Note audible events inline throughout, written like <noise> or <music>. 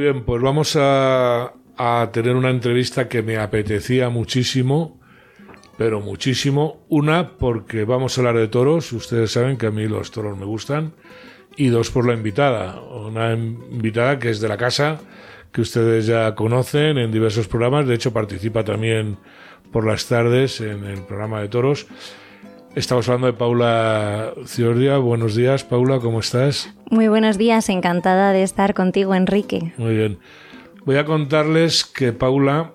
Bien, pues vamos a, a tener una entrevista que me apetecía muchísimo, pero muchísimo. Una, porque vamos a hablar de toros, ustedes saben que a mí los toros me gustan, y dos, por la invitada, una invitada que es de la casa, que ustedes ya conocen en diversos programas, de hecho participa también por las tardes en el programa de toros. Estamos hablando de Paula Ciordia. Buenos días, Paula, ¿cómo estás? Muy buenos días, encantada de estar contigo, Enrique. Muy bien. Voy a contarles que Paula,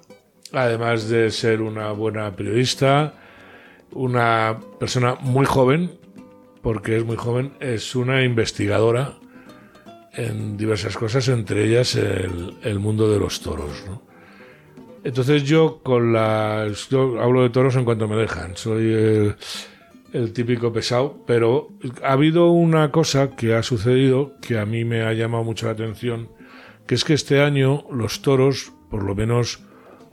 además de ser una buena periodista, una persona muy joven, porque es muy joven, es una investigadora en diversas cosas, entre ellas el, mundo de los toros. Entonces yo con las... Yo hablo de toros en cuanto me dejan. Soy el típico pesado, pero ha habido una cosa que ha sucedido que a mí me ha llamado mucho la atención, que es que este año los toros, por lo menos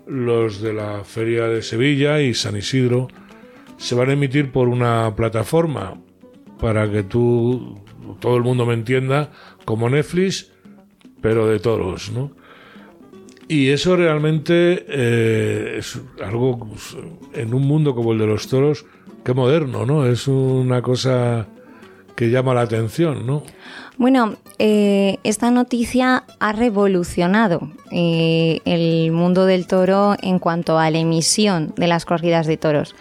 los de la Feria de Sevilla y San Isidro, se van a emitir por una plataforma para que tú, todo el mundo me entienda, como Netflix, pero de toros, ¿no? Y eso realmente eh, es algo, en un mundo como el de los toros, qué moderno, ¿no? Es una cosa que llama la atención, ¿no? Bueno, eh, esta noticia ha revolucionado eh, el mundo del toro en cuanto a la emisión de las corridas de toros.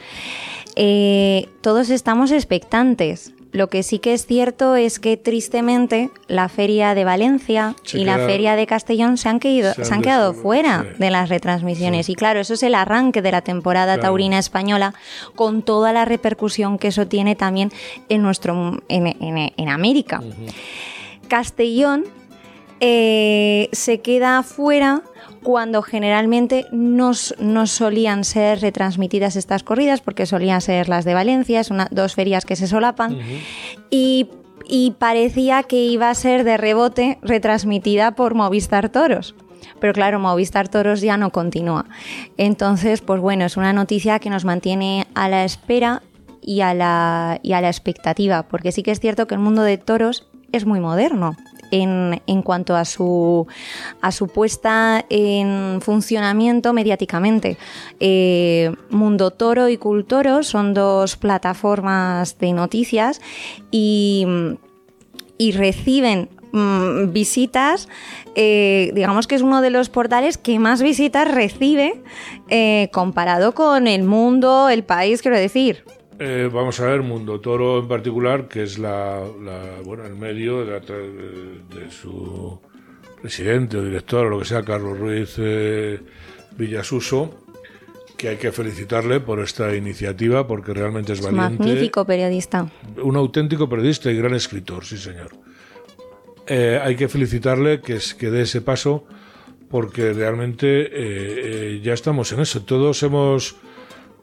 Todos estamos expectantes lo que sí que es cierto es que tristemente la feria de Valencia y la feria de Castellón se han, quedado fuera de las retransmisiones. Y claro, eso es el arranque de la temporada taurina española con toda la repercusión que eso tiene también en, nuestro, en, América. Castellón eh, se queda fuera cuando generalmente no, solían ser retransmitidas estas corridas, porque solían ser las de Valencia, son dos ferias que se solapan, y, parecía que iba a ser de rebote retransmitida por Movistar Toros. Pero claro, Movistar Toros ya no continúa. Entonces, pues bueno, es una noticia que nos mantiene a la espera y a la, y a la expectativa, porque sí que es cierto que el mundo de toros es muy moderno en, cuanto a su, a su puesta en funcionamiento mediáticamente. Eh, Mundo Toro y Cultoro son dos plataformas de noticias y, reciben mm, visitas, eh, digamos que es uno de los portales que más visitas recibe eh, comparado con el mundo, el país, quiero decir. Eh, vamos a ver, Mundo Toro en particular, que es la, bueno, el medio de, su presidente o director o lo que sea, Carlos Ruiz eh, Villasuso, que hay que felicitarle por esta iniciativa porque realmente es valiente. Magnífico periodista. Un auténtico periodista y gran escritor, sí señor. Eh, hay que felicitarle que, que dé ese paso porque realmente ya estamos en eso. Todos hemos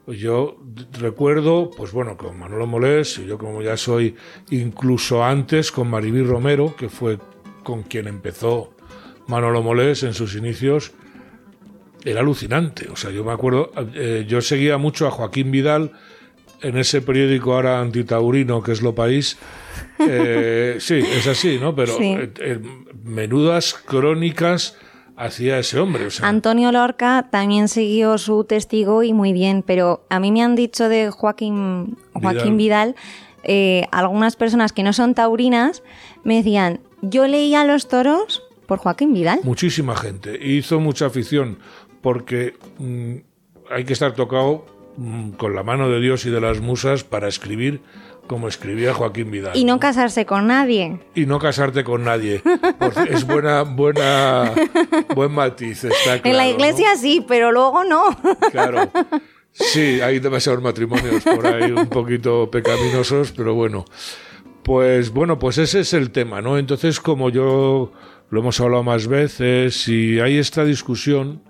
yo recuerdo, pues bueno, con Manolo Molés, y yo como ya soy incluso antes con Maribí Romero, que fue con quien empezó Manolo Molés en sus inicios, era alucinante. O sea, yo me acuerdo, eh, yo seguía mucho a Joaquín Vidal en ese periódico ahora antitaurino que es Lo País. Eh, <laughs> sí, es así, ¿no? Pero eh, menudas crónicas hacía ese hombre. Antonio Lorca también siguió su testigo y muy bien, pero a mí me han dicho de Joaquín, Joaquín Vidal, eh, algunas personas que no son taurinas me decían, yo leía los toros por Joaquín Vidal. Muchísima gente, hizo mucha afición, porque mm, hay que estar tocado mm, con la mano de Dios y de las musas para escribir como escribía Joaquín Vidal. Y no, casarse con nadie. Y no casarte con nadie. es buena, buena, buen matiz, está En la iglesia sí, pero luego no. Claro. Sí, hay demasiados matrimonios por ahí un poquito pecaminosos, pero bueno. Pues bueno, pues ese es el tema, ¿no? Entonces, como yo lo hemos hablado más veces, y hay esta discusión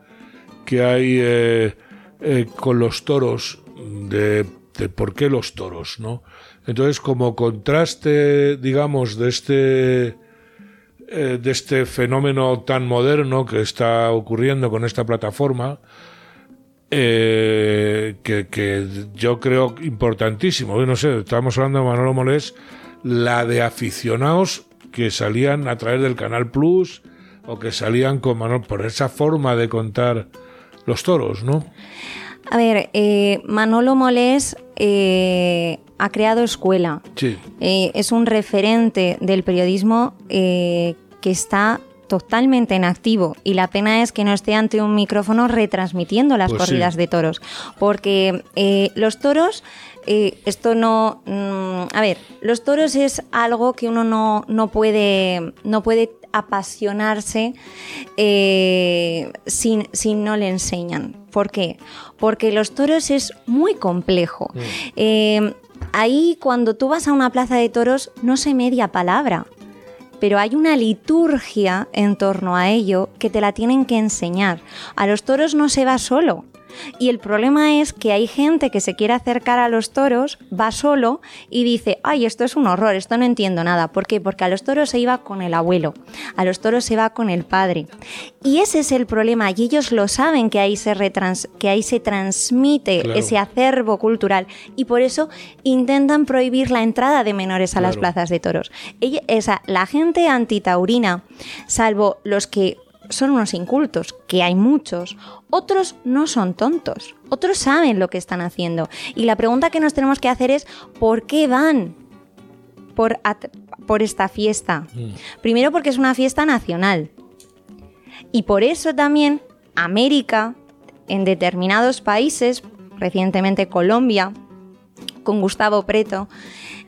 que hay eh, eh, con los toros de, de por qué los toros, ¿no? Entonces, como contraste, digamos, de este, eh, de este fenómeno tan moderno que está ocurriendo con esta plataforma, eh, que, yo creo importantísimo. No sé, estábamos hablando de Manolo Molés, la de aficionados que salían a través del Canal Plus o que salían con Manolo, por esa forma de contar los toros, ¿no? A ver, eh, Manolo Molés eh, ha creado escuela. Sí. Eh, es un referente del periodismo que está totalmente en activo y la pena es que no esté ante un micrófono retransmitiendo las Pues corridas sí. de toros, porque eh, los toros, eh, esto no, mm, a ver, los toros es algo que uno no, no puede, no puede apasionarse eh, si, si no le enseñan. ¿Por qué? Porque los toros es muy complejo. Eh, ahí cuando tú vas a una plaza de toros no se media palabra pero hay una liturgia en torno a ello que te la tienen que enseñar. A los toros no se va solo. Y el problema es que hay gente que se quiere acercar a los toros, va solo y dice, ay, esto es un horror, esto no entiendo nada. ¿Por qué? Porque a los toros se iba con el abuelo, a los toros se va con el padre. Y ese es el problema, y ellos lo saben que ahí se, retrans que ahí se transmite Claro. ese acervo cultural y por eso intentan prohibir la entrada de menores a las plazas de toros. Ella- esa, la gente antitaurina, salvo los que son unos incultos, que hay muchos, otros no son tontos, otros saben lo que están haciendo. Y la pregunta que nos tenemos que hacer es, ¿por qué van por, por esta fiesta? Primero porque es una fiesta nacional. Y por eso también América, en determinados países, recientemente Colombia, con Gustavo Preto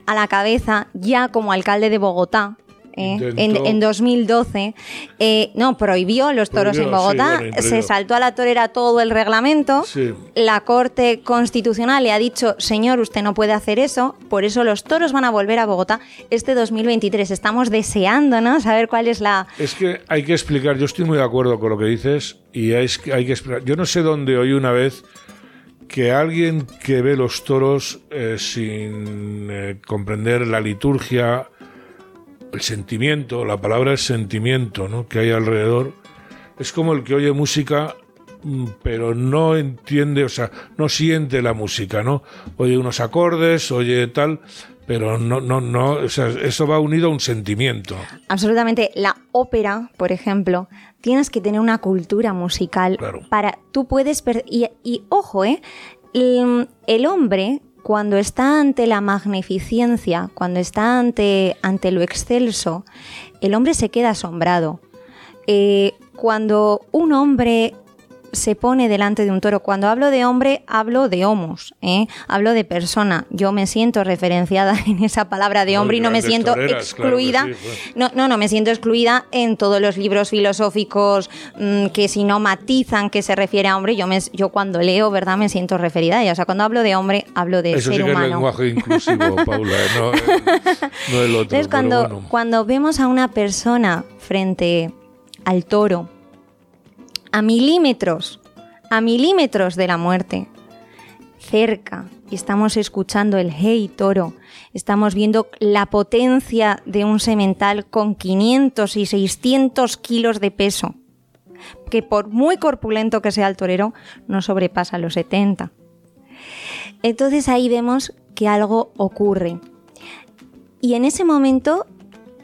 a la cabeza, ya como alcalde de Bogotá. ¿Eh? En, Intentó- en 2012, eh, no, prohibió los toros Prohibió, en Bogotá, sí, bueno, prohibió. se saltó a la torera todo el reglamento, Sí. la Corte Constitucional le ha dicho, señor, usted no puede hacer eso, por eso los toros van a volver a Bogotá este 2023. Estamos deseando, ¿no? Saber cuál es la... Es que hay que explicar, yo estoy muy de acuerdo con lo que dices y hay, que- hay que explicar. Yo no sé dónde oí una vez que alguien que ve los toros eh, sin comprender la liturgia, el sentimiento, la palabra es sentimiento, ¿no? que hay alrededor, es como el que oye música mm, pero no entiende, o sea, no siente la música, ¿no? Oye unos acordes, oye tal, pero no, no, no, o sea, eso va unido a un sentimiento. Absolutamente. La ópera, por ejemplo, tienes que tener una cultura musical Claro. para. Tú puedes. y, y, ojo, ¿eh? El, el hombre, cuando está ante la magnificencia, cuando está ante, ante lo excelso, el hombre se queda asombrado. Eh, cuando un hombre se pone delante de un toro. Cuando hablo de hombre, hablo de homos, ¿eh? hablo de persona. Yo me siento referenciada <laughs> en esa palabra de hombre y no me siento toreras, claro que excluida. sí, pues. no, no, no, me siento excluida en todos los libros filosóficos mm, que si no matizan que se refiere a hombre, yo, me, yo cuando leo, ¿verdad? Me siento referida a ella. O sea, cuando hablo de hombre, hablo de Eso ser sí que es humano. lenguaje inclusivo, <laughs> Paula, ¿eh? no, eh, no el otro. Entonces, cuando, bueno. cuando vemos a una persona frente al toro, a milímetros, a milímetros de la muerte, cerca, y estamos escuchando el hey toro, estamos viendo la potencia de un semental con 500 y 600 kilos de peso, que por muy corpulento que sea el torero, no sobrepasa los 70. Entonces ahí vemos que algo ocurre. Y en ese momento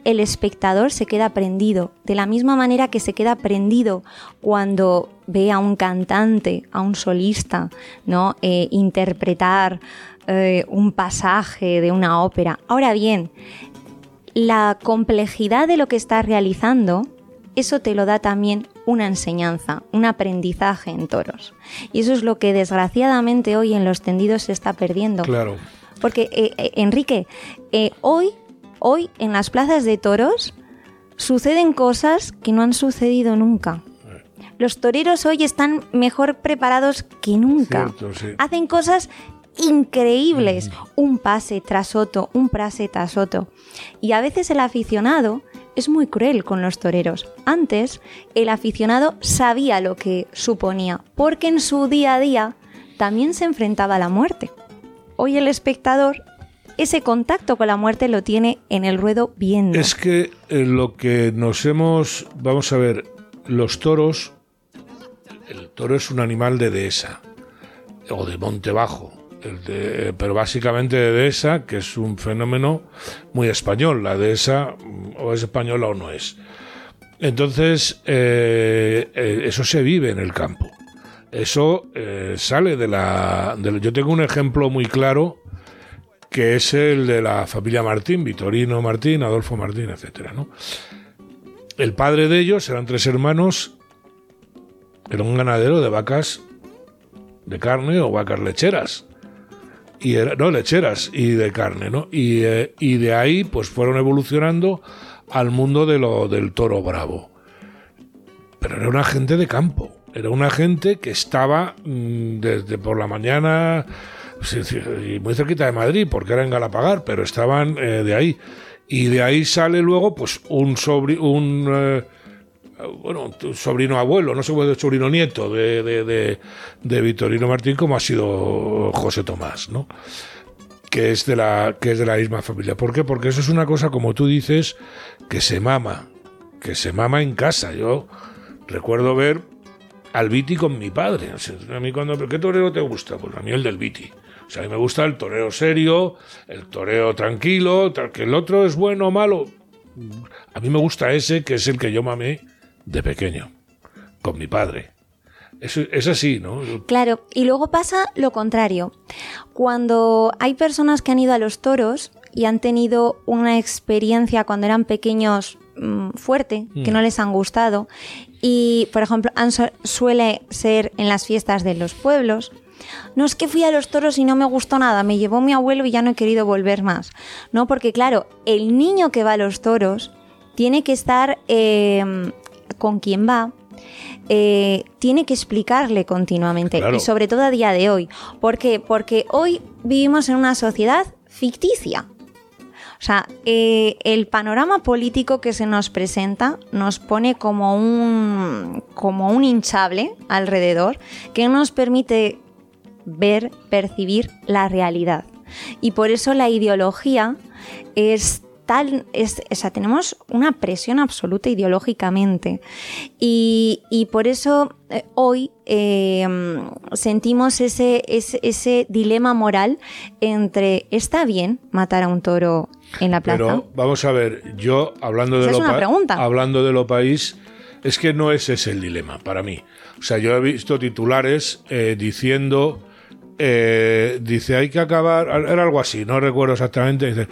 el espectador se queda prendido, de la misma manera que se queda prendido cuando ve a un cantante, a un solista, ¿no? Eh, interpretar eh, un pasaje de una ópera. Ahora bien, la complejidad de lo que estás realizando, eso te lo da también una enseñanza, un aprendizaje en toros. Y eso es lo que desgraciadamente hoy en los tendidos se está perdiendo. Claro. Porque, eh, Enrique, hoy, hoy en las plazas de toros suceden cosas que no han sucedido nunca. Los toreros hoy están mejor preparados que nunca. Cierto, sí. Hacen cosas increíbles, un pase tras otro, un pase tras otro. Y a veces el aficionado es muy cruel con los toreros. Antes el aficionado sabía lo que suponía, porque en su día a día también se enfrentaba a la muerte. Hoy el espectador ese contacto con la muerte lo tiene en el ruedo viendo. Es que eh, lo que nos hemos. Vamos a ver, los toros. El toro es un animal de dehesa o de monte bajo, pero básicamente de dehesa, que es un fenómeno muy español. La dehesa mm, o es española o no es. Entonces, eh, eh, eso se vive en el campo. Eso eh, sale de la, Yo tengo un ejemplo muy claro que es el de la familia Martín, Vitorino Martín, Adolfo Martín, etcétera, ¿no? El padre de ellos, eran tres hermanos, era un ganadero de vacas de carne o vacas lecheras. Y era, no, lecheras y de carne, ¿no? Y, y de ahí, pues fueron evolucionando al mundo de lo, del toro bravo. Pero era una gente de campo, era una gente que estaba mm, desde por la mañana y muy cerquita de Madrid, porque era en Galapagar, pero estaban eh, de ahí. Y de ahí sale luego, pues, un sobrino, un, eh, bueno, sobrino abuelo, no sé si es sobrino nieto de, de Vitorino Martín, como ha sido José Tomás, ¿no? que es de la que es de la misma familia. ¿Por qué? Porque eso es una cosa como tú dices que se mama, que se mama en casa. Yo recuerdo ver al Viti con mi padre. a mí cuando ¿qué torero te gusta? Pues a mí el del Viti. O sea, a mí me gusta el toreo serio, el toreo tranquilo, que el otro es bueno o malo. A mí me gusta ese que es el que yo mamé de pequeño, con mi padre. Es, así, ¿no? Claro, y luego pasa lo contrario. Cuando hay personas que han ido a los toros y han tenido una experiencia cuando eran pequeños mm, fuerte, que mm. no les han gustado, y por ejemplo suele ser en las fiestas de los pueblos, no es que fui a los toros y no me gustó nada, me llevó mi abuelo y ya no he querido volver más. No, porque claro, el niño que va a los toros tiene que estar eh, con quien va, eh, tiene que explicarle continuamente y sobre todo a día de hoy. ¿Por qué? Porque hoy vivimos en una sociedad ficticia. O sea, eh, el panorama político que se nos presenta nos pone como un, como un hinchable alrededor que no nos permite ver, percibir la realidad. Y por eso la ideología es es, o sea, tenemos una presión absoluta ideológicamente. Y, por eso eh, hoy em, sentimos ese, ese, dilema moral entre está bien matar a un toro en la plaza. Pero vamos a ver, yo hablando de, lo, hablando de lo país, es que no ese es el dilema para mí. O sea, yo he visto titulares eh, diciendo, eh, dice, hay que acabar, era algo así, no recuerdo exactamente, dice,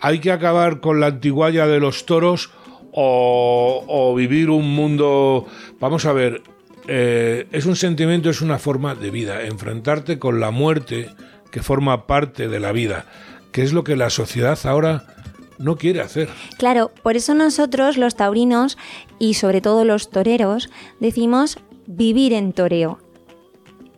hay que acabar con la antiguaya de los toros o, vivir un mundo... Vamos a ver, eh, es un sentimiento, es una forma de vida, enfrentarte con la muerte que forma parte de la vida, que es lo que la sociedad ahora no quiere hacer. Claro, por eso nosotros los taurinos y sobre todo los toreros decimos vivir en toreo,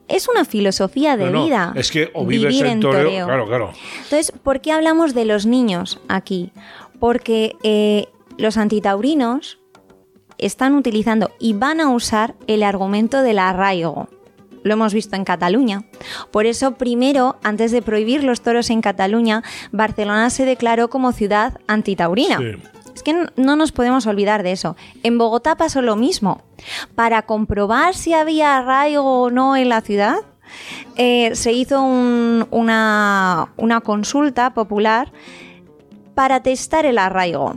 es una filosofía de vida. Es que o vives en toreo, Claro, claro. Entonces, ¿por qué hablamos de los niños aquí? Porque eh, los antitaurinos están utilizando y van a usar el argumento del arraigo. Lo hemos visto en Cataluña. Por eso, primero, antes de prohibir los toros en Cataluña, Barcelona se declaró como ciudad antitaurina. Sí. Es que no nos podemos olvidar de eso. En Bogotá pasó lo mismo. Para comprobar si había arraigo o no en la ciudad, eh, se hizo una, consulta popular para testar el arraigo.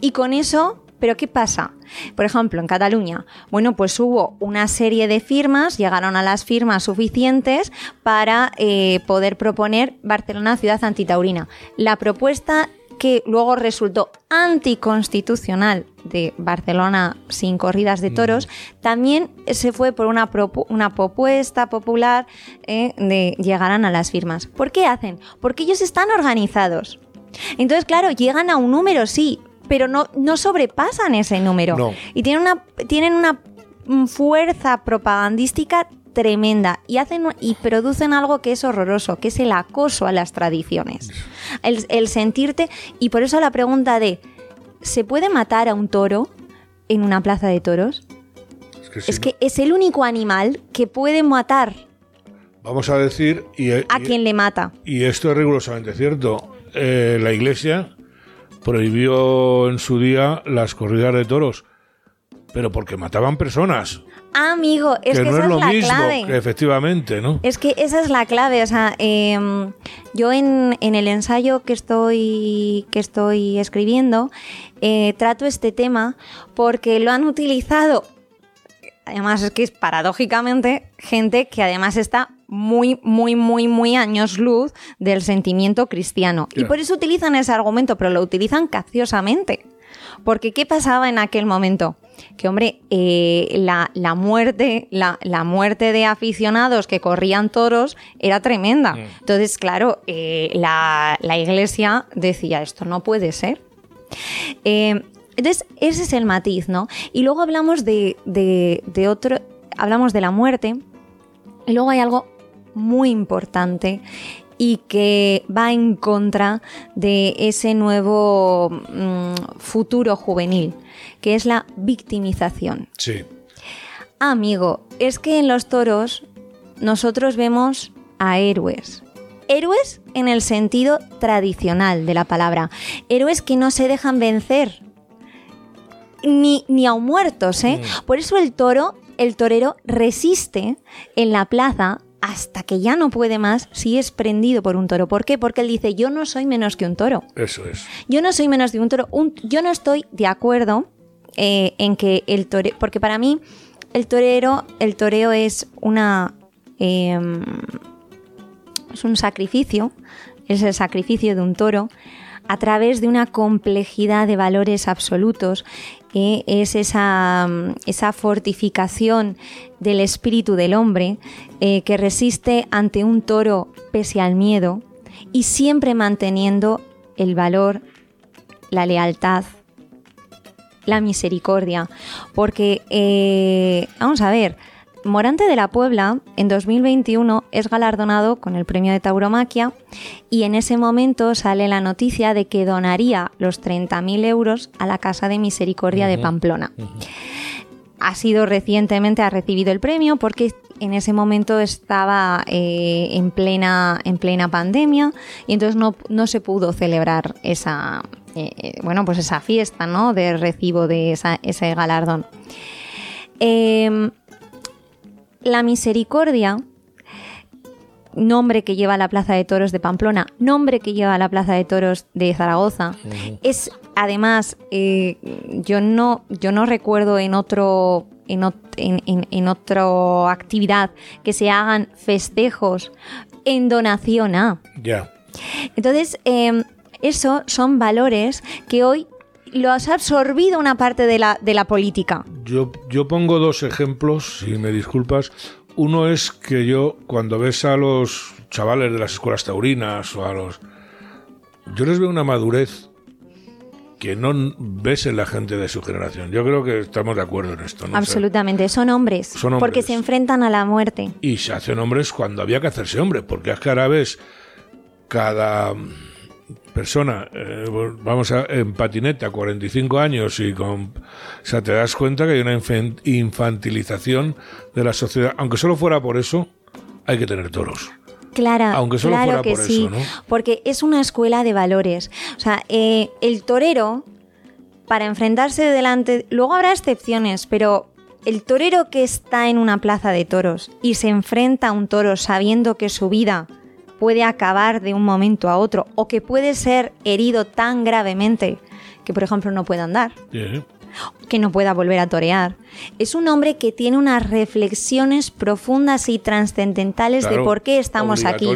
Y con eso pero ¿qué pasa? Por ejemplo, en Cataluña, bueno, pues hubo una serie de firmas, llegaron a las firmas suficientes para eh, poder proponer Barcelona ciudad antitaurina. La propuesta que luego resultó anticonstitucional de Barcelona sin corridas de toros, también se fue por una, una propuesta popular eh, de llegarán a las firmas. ¿Por qué hacen? Porque ellos están organizados. Entonces, claro, llegan a un número, sí, pero no, no sobrepasan ese número. Y tienen una, tienen una fuerza propagandística tremenda y hacen y producen algo que es horroroso, que es el acoso a las tradiciones. El, sentirte y por eso la pregunta de ¿se puede matar a un toro en una plaza de toros? Es que, es, el único animal que puede matar. Vamos a decir y, a quien le mata. Y esto es rigurosamente cierto. Eh, la Iglesia prohibió en su día las corridas de toros, pero porque mataban personas Amigo, es que, no esa es lo la mismo, clave. que efectivamente, ¿no? Es que esa es la clave. O sea, em, yo en, en el ensayo que estoy, que estoy escribiendo eh, trato este tema porque lo han utilizado. Además, es que es paradójicamente gente que además está muy, muy, muy, muy años luz del sentimiento cristiano. Y por eso utilizan ese argumento, pero lo utilizan capciosamente. Porque ¿qué pasaba en aquel momento? Que, hombre, eh, la, la muerte, la, la muerte de aficionados que corrían toros era tremenda. Entonces, claro, eh, la, la iglesia decía, esto no puede ser. Eh, entonces, ese es el matiz, ¿no? Y luego hablamos de, de- de otro, hablamos de la muerte, y luego hay algo muy importante y que va en contra de ese nuevo mm, futuro juvenil, que es la victimización. Sí. Amigo, es que en los toros nosotros vemos a héroes. Héroes en el sentido tradicional de la palabra. Héroes que no se dejan vencer. Ni, ni a muertos, ¿eh? Por eso el toro, el torero, resiste en la plaza hasta que ya no puede más si es prendido por un toro. ¿Por qué? Porque él dice, yo no soy menos que un toro. Eso es. Yo no soy menos de un toro. Un- yo no estoy de acuerdo eh, en que el torero. Porque para mí, el torero, el toreo es una. em, es un sacrificio. Es el sacrificio de un toro a través de una complejidad de valores absolutos. eh, es esa, mm, esa fortificación del espíritu del hombre eh, que resiste ante un toro pese al miedo y siempre manteniendo el valor, la lealtad, la misericordia. Porque, eh, vamos a ver, Morante de la Puebla en 2021 es galardonado con el premio de tauromaquia y en ese momento sale la noticia de que donaría los 30.000 euros a la Casa de Misericordia de Pamplona. Ha sido recientemente, ha recibido el premio porque en ese momento estaba eh, en, plena, en plena pandemia y entonces no, no se pudo celebrar esa, eh, bueno, pues esa fiesta ¿no? de recibo de esa- ese galardón. Em, la misericordia, nombre que lleva la Plaza de Toros de Pamplona, nombre que lleva la Plaza de Toros de Zaragoza, es además, eh, yo, no, yo no recuerdo en otro... En, ot- en, en- en otra actividad que se hagan festejos en donación a. Ya. Entonces, eh, eso son valores que hoy los ha absorbido una parte de la, de la política. Yo, yo pongo dos ejemplos, si me disculpas. Uno es que yo, cuando ves a los chavales de las escuelas taurinas o a los... Yo les veo una madurez que no ves en la gente de su generación. Yo creo que estamos de acuerdo en esto. ¿no? O sea, Absolutamente, son hombres, Son porque hombres. se enfrentan a la muerte. y se hacen hombres cuando había que hacerse hombre, porque es que ahora ves cada persona, eh, vamos a, en patineta, 45 años y con... O sea, te das cuenta que hay una infan- infantilización de la sociedad. Aunque solo fuera por eso, hay que tener toros. Clara, Aunque solo claro fuera que por sí, eso, ¿no? porque es una escuela de valores. O sea, eh, el torero, para enfrentarse delante, luego habrá excepciones, pero el torero que está en una plaza de toros y se enfrenta a un toro sabiendo que su vida puede acabar de un momento a otro o que puede ser herido tan gravemente que, por ejemplo, no pueda andar, que no pueda volver a torear. Es un hombre que tiene unas reflexiones profundas y trascendentales de Claro, por qué estamos aquí. Son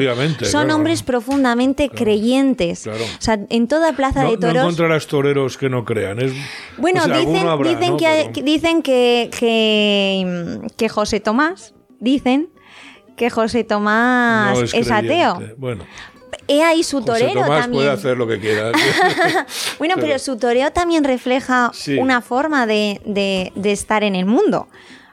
claro. hombres profundamente creyentes. O sea, en toda plaza No, de no toros. encontrarás toreros que no crean. Es, bueno, o sea, dicen, alguno habrá, dicen, ¿no? que, Pero- que- dicen que, que, que José Tomás, dicen que José Tomás no es, ateo. Bueno, He ahí su José torero Tomás también. puede hacer lo que quiera. <laughs> <laughs> Bueno, pero, su toreo también refleja Sí. una forma de, de- de estar en el mundo.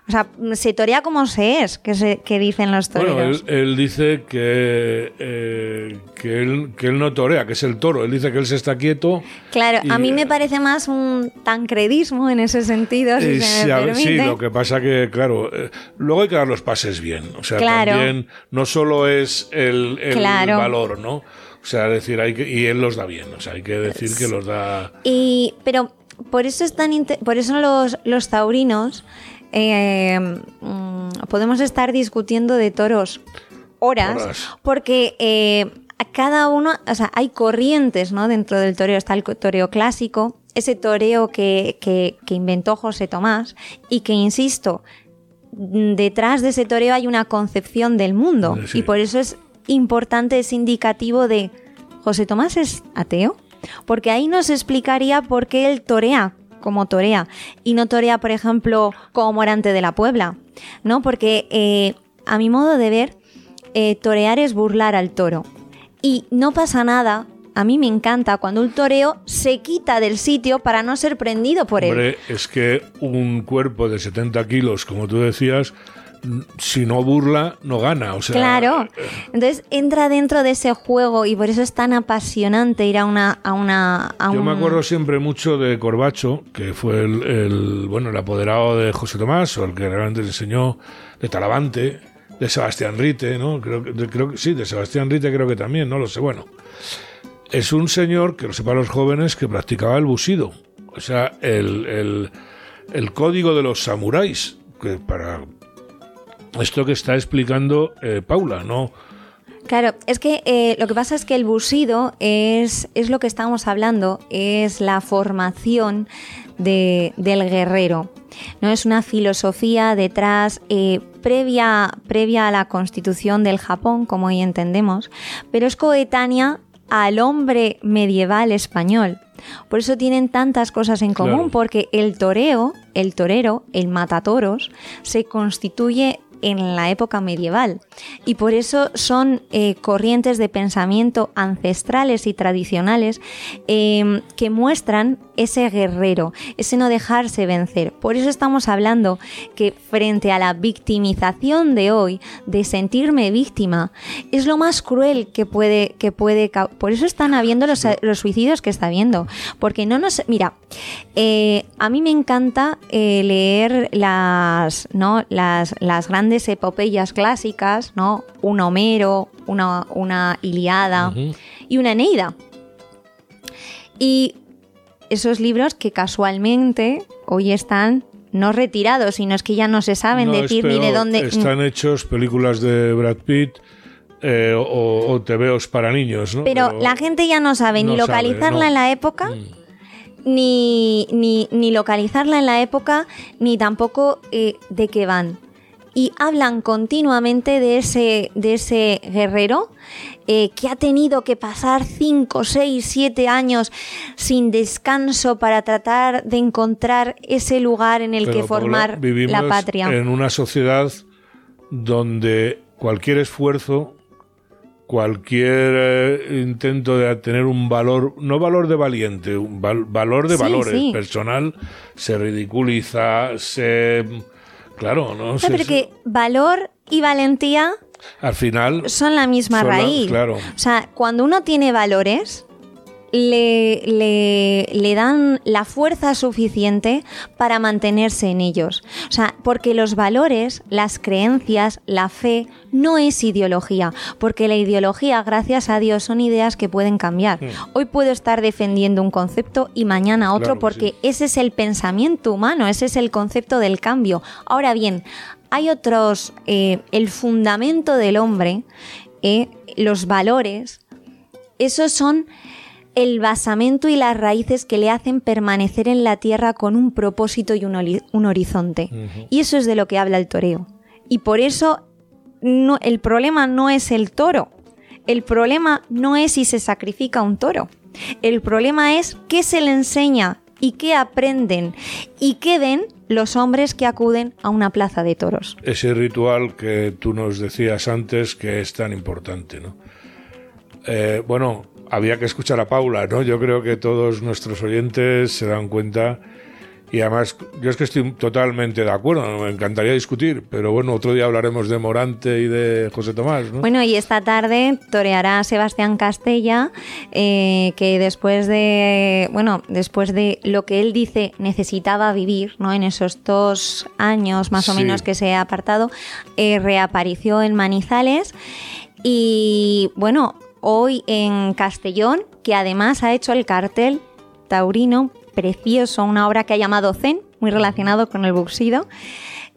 O sea, se torea como se es, que, se, que dicen los Bueno, toreros. él, él dice que, eh, que, él, que él no torea, que es el toro. Él dice que él se está quieto. claro, a mí me parece más un tancredismo en ese sentido, si Eh, se sí, me sí, lo que pasa que, claro, eh, luego hay que dar los pases bien. O sea, Claro. también no solo es el, el Claro. valor, ¿no? O sea, decir, hay que, y él los da bien. O sea, hay que decir que los da. Y, pero por eso, es tan por eso los, los taurinos eh, mm, podemos estar discutiendo de toros horas, Horas. porque eh, a cada uno, o sea, hay corrientes ¿no? dentro del toreo. Está el toreo clásico, ese toreo que, que- que inventó José Tomás y que, insisto, detrás de ese toreo hay una concepción del mundo Sí. y por eso es importante, es indicativo de José Tomás es ateo, porque ahí nos explicaría por qué él torea como torea y no torea, por ejemplo, como Morante de la Puebla, ¿no? Porque eh, a mi modo de ver, eh, torear es burlar al toro y no pasa nada. A mí me encanta cuando un toreo se quita del sitio para no ser prendido por él. Hombre, es que un cuerpo de 70 kilos, como tú decías, si no burla, no gana. O sea, Claro. Entonces entra dentro de ese juego y por eso es tan apasionante ir a una a una a Yo un- me acuerdo siempre mucho de Corbacho, que fue el, el, bueno el apoderado de José Tomás, o el que realmente le enseñó de Talavante, de Sebastián Rite, ¿no? Creo de- creo que sí, de Sebastián Rite creo que también, no lo sé. Bueno, es un señor, que lo sepan los jóvenes, que practicaba el busido. O sea, el, el, el código de los samuráis, que para esto que está explicando eh, Paula, ¿no? Claro, es que eh, lo que pasa es que el busido es, es lo que estamos hablando, es la formación de- del guerrero. No es una filosofía detrás eh, previa, previa a la constitución del Japón, como hoy entendemos, pero es coetánea al hombre medieval español. Por eso tienen tantas cosas en común, Claro. porque el toreo, el torero, el matatoros, se constituye en la época medieval. Y por eso son eh, corrientes de pensamiento ancestrales y tradicionales eh, que muestran ese guerrero, ese no dejarse vencer. Por eso estamos hablando que frente a la victimización de hoy, de sentirme víctima, es lo más cruel que puede, que puede Por eso están habiendo los, los suicidios que está habiendo. Porque no nos. Mira, eh, a mí me encanta leer las, ¿no? las, las grandes epopeyas clásicas, ¿no? Un Homero, una, una Iliada y una Eneida. Y esos libros que casualmente hoy están no retirados, sino es que ya no se saben No, decir ni de dónde. Están hechos películas de Brad Pitt eh, o, o tebeos para niños, ¿no? Pero la gente ya no sabe ni sabe, localizarla no. en la época, Mm. ni, ni, ni localizarla en la época, ni tampoco eh, de qué van. Y hablan continuamente de ese, de ese guerrero eh, que ha tenido que pasar 5, 6, 7 años sin descanso para tratar de encontrar ese lugar en el Pero, que formar la patria. En una sociedad donde cualquier esfuerzo, cualquier eh, intento de tener un valor, no valor de valiente, un val- valor de Sí, valores sí. personal, se ridiculiza, se. Claro, ¿no? No, Se- pero que valor y valentía al final. son la misma Son la- raíz. claro. O sea, cuando uno tiene valores, le, le- le dan la fuerza suficiente para mantenerse en ellos. O sea, porque los valores, las creencias, la fe, no es ideología. Porque la ideología, gracias a Dios, son ideas que pueden cambiar. Hoy puedo estar defendiendo un concepto y mañana otro Claro porque sí. ese es el pensamiento humano, ese es el concepto del cambio. Ahora bien, hay otros, eh, el fundamento del hombre, eh, los valores, esos son el basamento y las raíces que le hacen permanecer en la tierra con un propósito y un, horizonte. Y eso es de lo que habla el toreo. Y por eso no, el problema no es el toro. El problema no es si se sacrifica un toro. El problema es qué se le enseña y qué aprenden y qué ven los hombres que acuden a una plaza de toros. ese ritual que tú nos decías antes que es tan importante, ¿no? Eh, bueno, había que escuchar a Paula, ¿no? Yo creo que todos nuestros oyentes se dan cuenta y además yo es que estoy totalmente de acuerdo, me encantaría discutir, pero bueno, otro día hablaremos de Morante y de José Tomás, ¿no? Bueno, y esta tarde toreará Sebastián Castella, eh, que después de, bueno, después de lo que él dice necesitaba vivir, ¿no? En esos dos años más o Sí. menos que se ha apartado, eh, reapareció en Manizales y, bueno, hoy en Castellón, que además ha hecho el cartel taurino precioso, una obra que ha llamado Zen, muy relacionado con el buxido.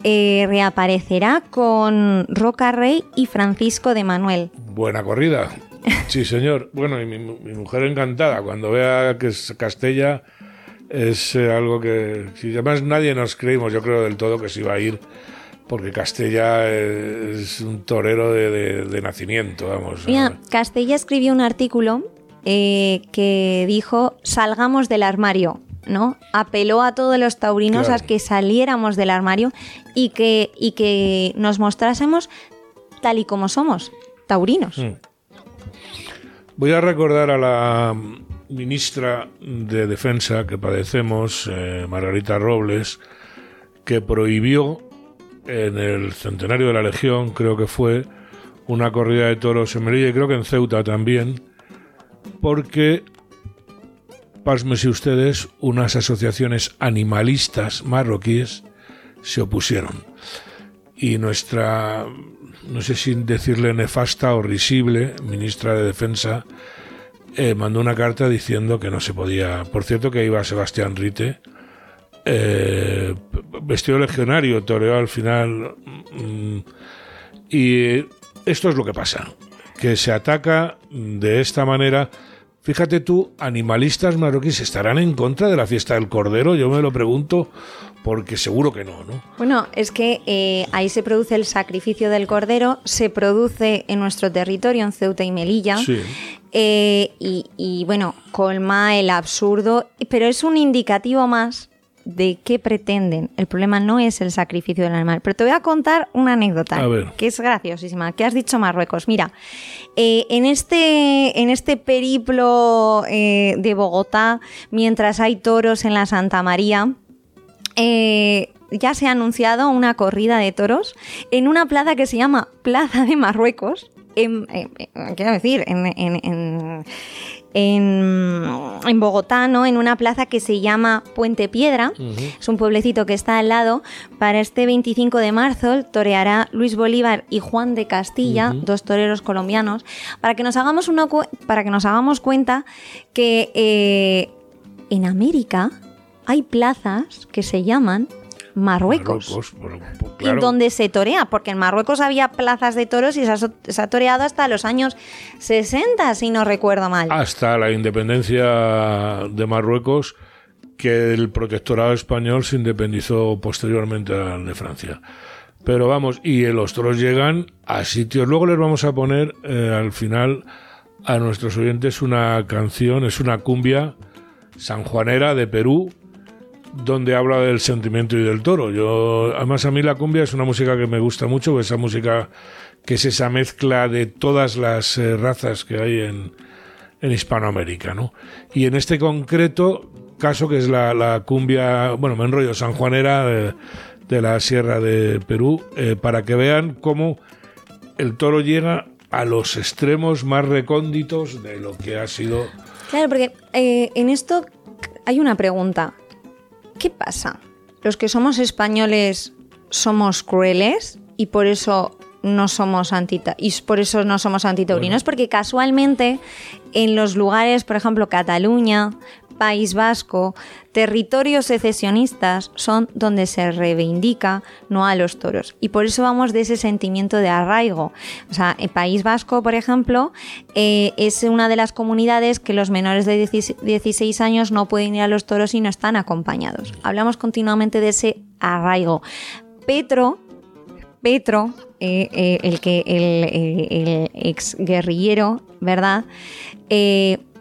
eh, reaparecerá con Roca Rey y Francisco de Manuel. Buena corrida. <laughs> Sí, señor. Bueno, y mi, mi mujer encantada cuando vea que es Castella es eh, algo que, si además nadie nos creímos, yo creo del todo que se iba a ir, porque Castella es un torero de, nacimiento, vamos. Mira, Castella escribió un artículo eh, que dijo, salgamos del armario. ¿no? Apeló a todos los taurinos a que saliéramos del armario y que, y que nos mostrásemos tal y como somos, taurinos. Mm. Voy a recordar a la ministra de Defensa que padecemos, eh, Margarita Robles, que prohibió en el centenario de la Legión, creo que fue, una corrida de toros en Melilla y creo que en Ceuta también, porque, pásmese ustedes, unas asociaciones animalistas marroquíes se opusieron. Y nuestra, no sé si decirle nefasta o risible, ministra de Defensa, eh, mandó una carta diciendo que no se podía. Por cierto, que iba Sebastián Rite, eh, vestido legionario, toreó al final. Mm, y esto es lo que pasa: que se ataca de esta manera. Fíjate tú, animalistas marroquíes estarán en contra de la fiesta del cordero. Yo me lo pregunto porque seguro que no, ¿no? Bueno, es que eh, ahí se produce el sacrificio del cordero, se produce en nuestro territorio, en Ceuta y Melilla. Sí. Eh, y, bueno, colma el absurdo, pero es un indicativo más de qué pretenden. El problema no es el sacrificio del animal. Pero te voy a contar una anécdota que es graciosísima. ¿Qué has dicho Marruecos? Mira, eh, en, este, en este periplo eh, de Bogotá, mientras hay toros en la Santa María, ya se ha anunciado una corrida de toros en una plaza que se llama Plaza de Marruecos en, quiero decir, en, en, Bogotá, ¿no? En una plaza que se llama Puente Piedra. Es un pueblecito que está al lado. Para este 25 de marzo toreará Luis Bolívar y Juan de Castilla, dos toreros colombianos, para que nos hagamos, uno, para que nos hagamos cuenta que eh, en América hay plazas que se llaman Marruecos. Y donde se torea, porque en Marruecos había plazas de toros y se ha, toreado hasta los años 60, si no recuerdo mal. Hasta la independencia de Marruecos, que el protectorado español se independizó posteriormente al de Francia. Pero vamos, y los toros llegan a sitios. Luego les vamos a poner eh, al final a nuestros oyentes una canción, es una cumbia sanjuanera de Perú, donde habla del sentimiento y del toro. Yo, además a mí la cumbia es una música que me gusta mucho, esa música que es esa mezcla de todas las eh, razas que hay en, en Hispanoamérica, ¿no? Y en este concreto caso que es la, cumbia, bueno, me enrollo sanjuanera de, de la Sierra de Perú, eh, para que vean cómo el toro llega a los extremos más recónditos de lo que ha sido. Claro, porque eh, en esto hay una pregunta. ¿Qué pasa? ¿Los que somos españoles somos crueles y por eso no somos antita y por eso no somos antitaurinos? Porque casualmente en los lugares, por ejemplo, Cataluña, País Vasco, territorios secesionistas son donde se reivindica no a los toros. Y por eso vamos de ese sentimiento de arraigo. O sea, País Vasco, por ejemplo, eh, es una de las comunidades que los menores de 16 años no pueden ir a los toros y no están acompañados. Hablamos continuamente de ese arraigo. Petro, Petro, eh, eh, el que el, ex guerrillero, ¿verdad?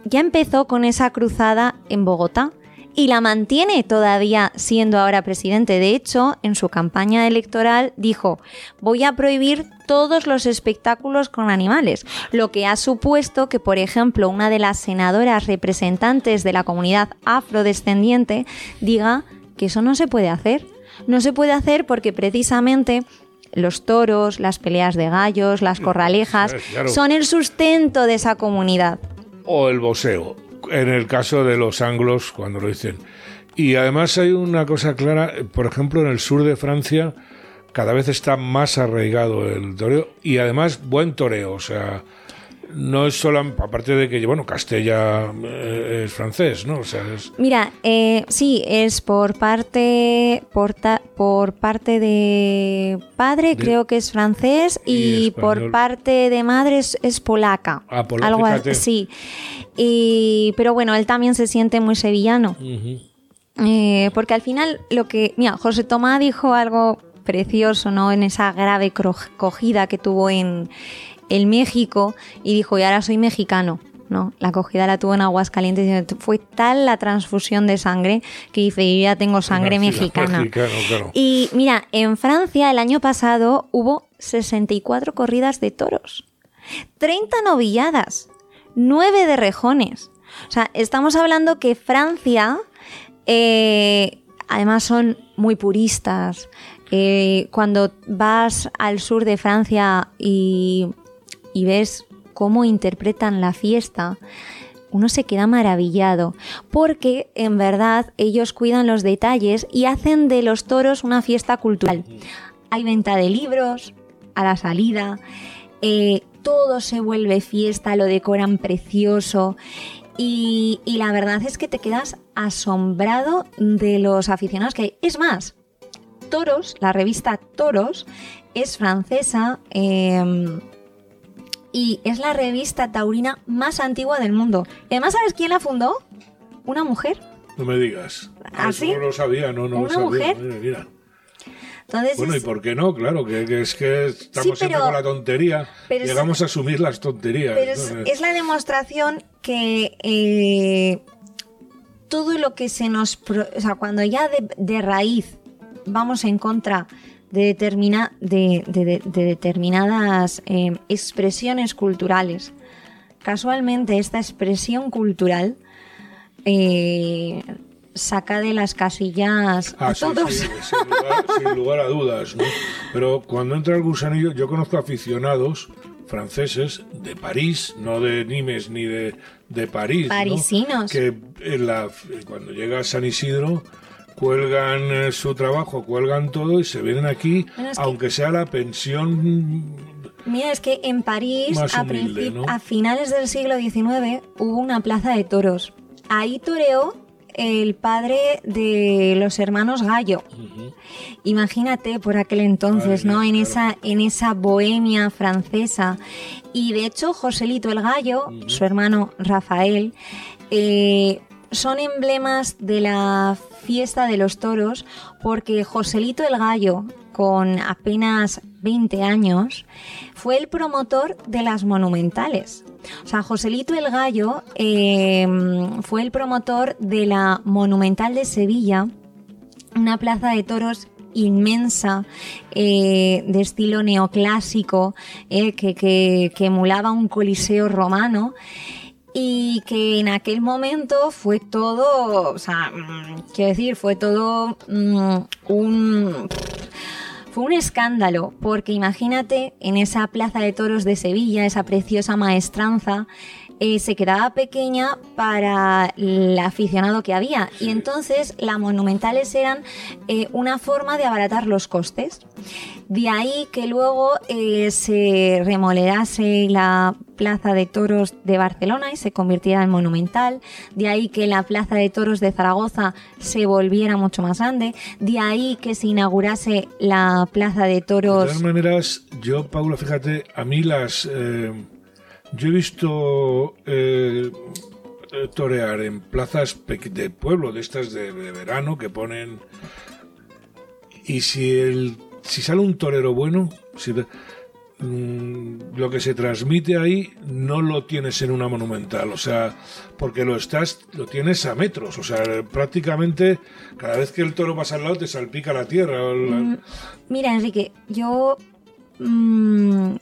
Ya empezó con esa cruzada en Bogotá y la mantiene todavía siendo ahora presidente. De hecho, en su campaña electoral dijo, voy a prohibir todos los espectáculos con animales, lo que ha supuesto que, por ejemplo, una de las senadoras representantes de la comunidad afrodescendiente diga que eso no se puede hacer. No se puede hacer porque precisamente los toros, las peleas de gallos, las corralejas, son el sustento de esa comunidad o el boseo, en el caso de los anglos cuando lo dicen. Y además hay una cosa clara, por ejemplo, en el sur de Francia cada vez está más arraigado el toreo y además buen toreo, o sea, no es solo, aparte de que, bueno, Castella eh, es francés, ¿no? O sea, es... Mira, eh, sí, es por parte, por, ta- por parte de padre, De- creo que es francés, y y, por parte de madre es, es polaca. Ah, polaca, Algo fíjate. así. Y, pero bueno, él también se siente muy sevillano. Eh, porque al final lo que... Mira, José Tomás dijo algo precioso, ¿no? En esa grave cogida que tuvo en, en México y dijo, y ahora soy mexicano. ¿no? La acogida la tuvo en Aguascalientes y fue tal la transfusión de sangre que dice, yo ya tengo sangre mexicana. mexicano, claro. Y mira, en Francia el año pasado hubo 64 corridas de toros, 30 novilladas, 9 de rejones. O sea, estamos hablando que Francia, eh, además son muy puristas. Eh, cuando vas al sur de Francia y, y ves cómo interpretan la fiesta, uno se queda maravillado, porque en verdad ellos cuidan los detalles y hacen de los toros una fiesta cultural. Hay venta de libros a la salida, eh, todo se vuelve fiesta, lo decoran precioso. Y, la verdad es que te quedas asombrado de los aficionados que hay. Es más, Toros, la revista Toros, es francesa. eh, y es la revista taurina más antigua del mundo. Y además, ¿sabes quién la fundó? Una mujer. No me digas. ¿Ah, Eso sí? No lo sabía, no, no ¿Una lo sabía. mujer? Mira, mira. Entonces, Bueno, ¿y por qué no? Claro, que, que es que estamos pero- con la tontería. pero es- Llegamos a asumir las tonterías. pero es, la demostración que eh, todo lo que se nos... o sea, cuando ya de, de raíz vamos en contra de, determina, de, de- de- de determinadas eh, expresiones culturales, casualmente esta expresión cultural eh, saca de las casillas Ah, a sí, todos. sí, sin, lugar, sin lugar a <laughs> dudas. ¿no? Pero cuando entra el gusanillo, yo conozco aficionados franceses de París, no de Nimes ni de, de París. ¿no? Parisinos. Que en la, cuando llega a San Isidro cuelgan eh, su trabajo, cuelgan todo y se vienen aquí, Bueno, es que- aunque sea la pensión Mira, es que en París, a, humilde, a finales del siglo XIX, hubo una plaza de toros. Ahí toreó el padre de los hermanos Gallo. Imagínate por aquel entonces, ¿no? En esa, en esa bohemia francesa. Y de hecho, Joselito el Gallo, su hermano Rafael, eh, son emblemas de la fiesta de los toros porque Joselito el Gallo, con apenas 20 años, fue el promotor de las monumentales. O sea, Joselito el Gallo eh, fue el promotor de la Monumental de Sevilla, una plaza de toros inmensa eh, de estilo neoclásico eh, que emulaba un coliseo romano y que en aquel momento fue todo, o sea, mm, quiero decir, fue todo mm, un... Fue un escándalo, porque imagínate en esa plaza de toros de Sevilla, esa preciosa maestranza, eh, se quedaba pequeña para el aficionado que había. Y entonces las monumentales eran eh, una forma de abaratar los costes. De ahí que luego eh, se remodelase la Plaza de Toros de Barcelona y se convirtiera en monumental. De ahí que la Plaza de Toros de Zaragoza se volviera mucho más grande. De ahí que se inaugurase la Plaza de De Toros. todas maneras, yo, Paula, fíjate, a mí las... eh, yo he visto eh, eh, torear en plazas de pueblo, de estas de, verano, que ponen... Y si, el, si sale un torero bueno, si mm, lo que se transmite ahí no lo tienes en una monumental, o sea, porque lo estás, lo tienes a metros, o sea, prácticamente cada vez que el toro pasa al lado te salpica la tierra. la- Mira, Enrique, yo mm,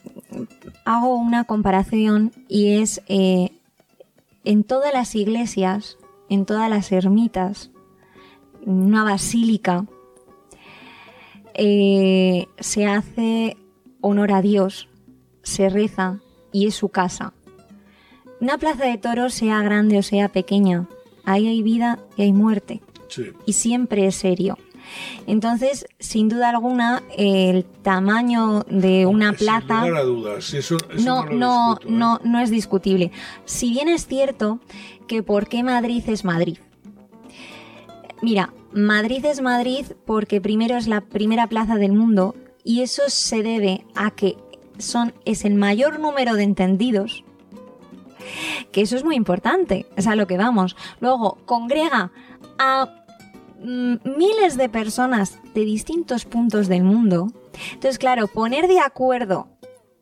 hago una comparación y es eh, en todas las iglesias, en todas las ermitas, en una basílica, eh, se hace honor a Dios, se reza y es su casa. Una plaza de toros, sea grande o sea pequeña, ahí hay vida y hay muerte sí. y siempre es serio. Entonces, sin duda alguna, el tamaño de una plaza... Sin lugar a dudas. Eso, eso no, no, discuto, ¿eh? no, no es discutible. Si bien es cierto que por qué Madrid es Madrid. Mira, Madrid es Madrid porque primero es la primera plaza del mundo y eso se debe a que son, es el mayor número de entendidos. Que eso es muy importante, es a lo que vamos. Luego, congrega a miles de personas de distintos puntos del mundo. Entonces, claro, poner de acuerdo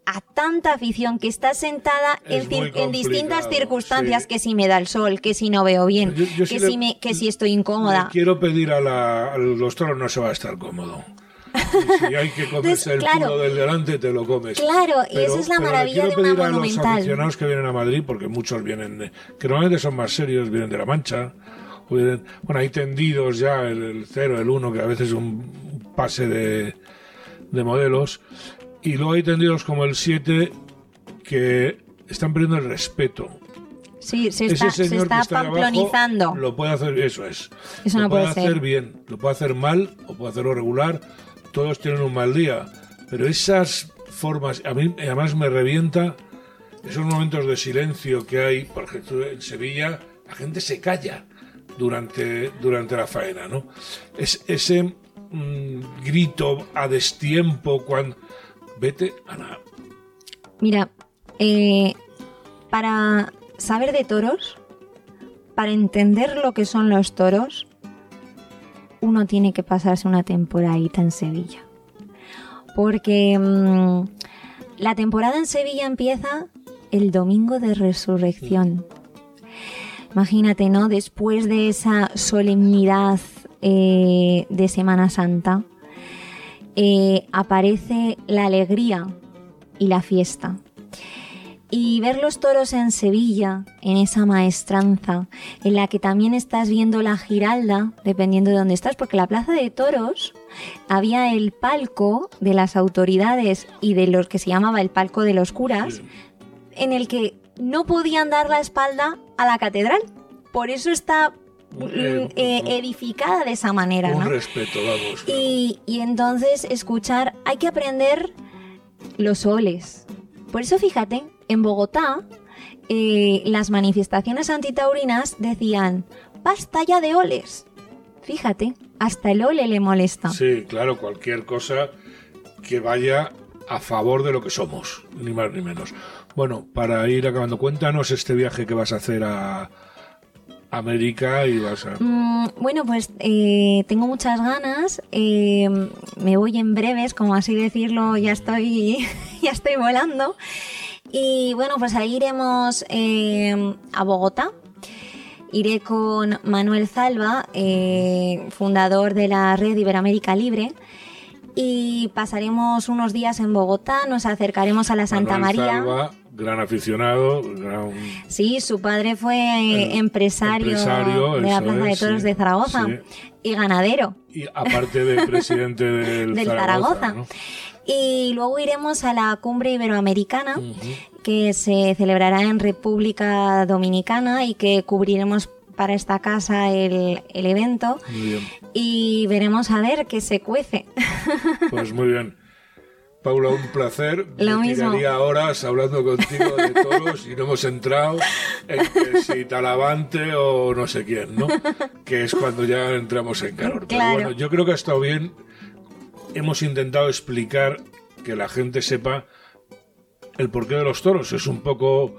a tanta afición que está sentada Es en, en distintas circunstancias, sí. que si me da el sol, que si no veo bien, Yo- yo que, le- si me, que si estoy incómoda. Quiero pedir a, la, a los toros no se va a estar cómodo. Y si hay que comerse Entonces, el claro. culo del delante, te lo comes. Claro, y esa es la pero maravilla de una pedir a los monumental. aficionados que vienen a Madrid, porque muchos vienen, de- que normalmente son más serios, vienen de La Mancha. Vienen- bueno, hay tendidos ya, el, el 0, el 1, que a veces es un pase de, de modelos. Y luego hay tendidos como el 7, que están perdiendo el respeto. Sí, se Ese está, se señor está que está ahí abajo pamplonizando. lo puede hacer, eso es. Eso lo no puede puede hacer ser. bien, lo puede hacer mal o puede hacerlo regular. Todos tienen un mal día. Pero esas formas, a mí además me revienta esos momentos de silencio que hay, por ejemplo, en Sevilla, la gente se calla durante, durante la faena, ¿no? Es, ese mm, grito a destiempo cuando... Vete, Ana, Mira, eh, para saber de toros, para entender lo que son los toros, uno tiene que pasarse una temporadita en Sevilla. Porque mm, la temporada en Sevilla empieza el domingo de resurrección. Imagínate, ¿no? Después de esa solemnidad eh, de Semana Santa, eh, aparece la alegría y la fiesta. Y ver los toros en Sevilla, en esa maestranza, en la que también estás viendo la giralda, dependiendo de dónde estás, porque la plaza de toros había el palco de las autoridades y de los que se llamaba el palco de los curas, en el que no podían dar la espalda a la catedral. Por eso está mm, Eh, eh, edificada de esa manera, un ¿no? respeto, vamos. Y, y entonces escuchar, hay que aprender los soles. Por eso fíjate, en Bogotá eh, las manifestaciones antitaurinas decían, basta ya de oles. Fíjate, hasta el ole le molesta. Sí, claro, cualquier cosa que vaya a favor de lo que somos, ni más ni menos. Bueno, para ir acabando, cuéntanos este viaje que vas a hacer a América y vas a... Mm, bueno, pues eh, tengo muchas ganas. eh, me voy en breves, como así decirlo, ya estoy, <laughs> ya estoy volando. Y bueno, pues ahí iremos eh, a Bogotá. Iré con Manuel eh, fundador de la red Iberoamérica Libre. Y pasaremos unos días en Bogotá, nos acercaremos a la Santa Manuel María. Gran aficionado, gran... Sí, su padre fue eh, empresario, empresario, de la Plaza de Toros sí, de Zaragoza sí. y ganadero. Y aparte de presidente del, <laughs> Del Zaragoza, Zaragoza. ¿no? Y luego iremos a la cumbre iberoamericana que se celebrará en República Dominicana y que cubriremos para esta casa el, el evento Muy bien. y veremos a ver qué se cuece. Pues muy bien. Paula, un placer. Lo Me mismo. tiraría horas hablando contigo de toros y no hemos entrado en que si Talavante o no sé quién, ¿no? Que es cuando ya entramos en calor. Pero Claro. bueno, yo creo que ha estado bien. Hemos intentado explicar que la gente sepa el porqué de los toros. Es un poco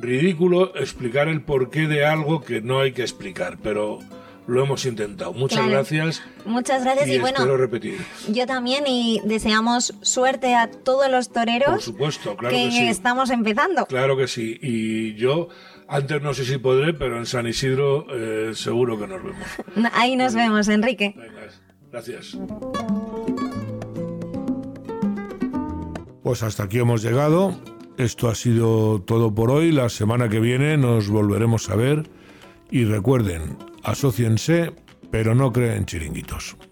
ridículo explicar el porqué de algo que no hay que explicar, pero lo hemos intentado. Muchas Claro. gracias. Muchas gracias y, y bueno, espero repetir. yo también y deseamos suerte a todos los toreros Por supuesto, claro que que sí. estamos empezando. Claro que sí. Y yo, antes no sé si podré, pero en San Isidro eh, seguro que nos vemos. <laughs> Ahí nos vemos, Enrique. Venga, gracias. Pues hasta aquí hemos llegado. Esto ha sido todo por hoy. La semana que viene nos volveremos a ver. Y recuerden, asóciense, pero no creen chiringuitos.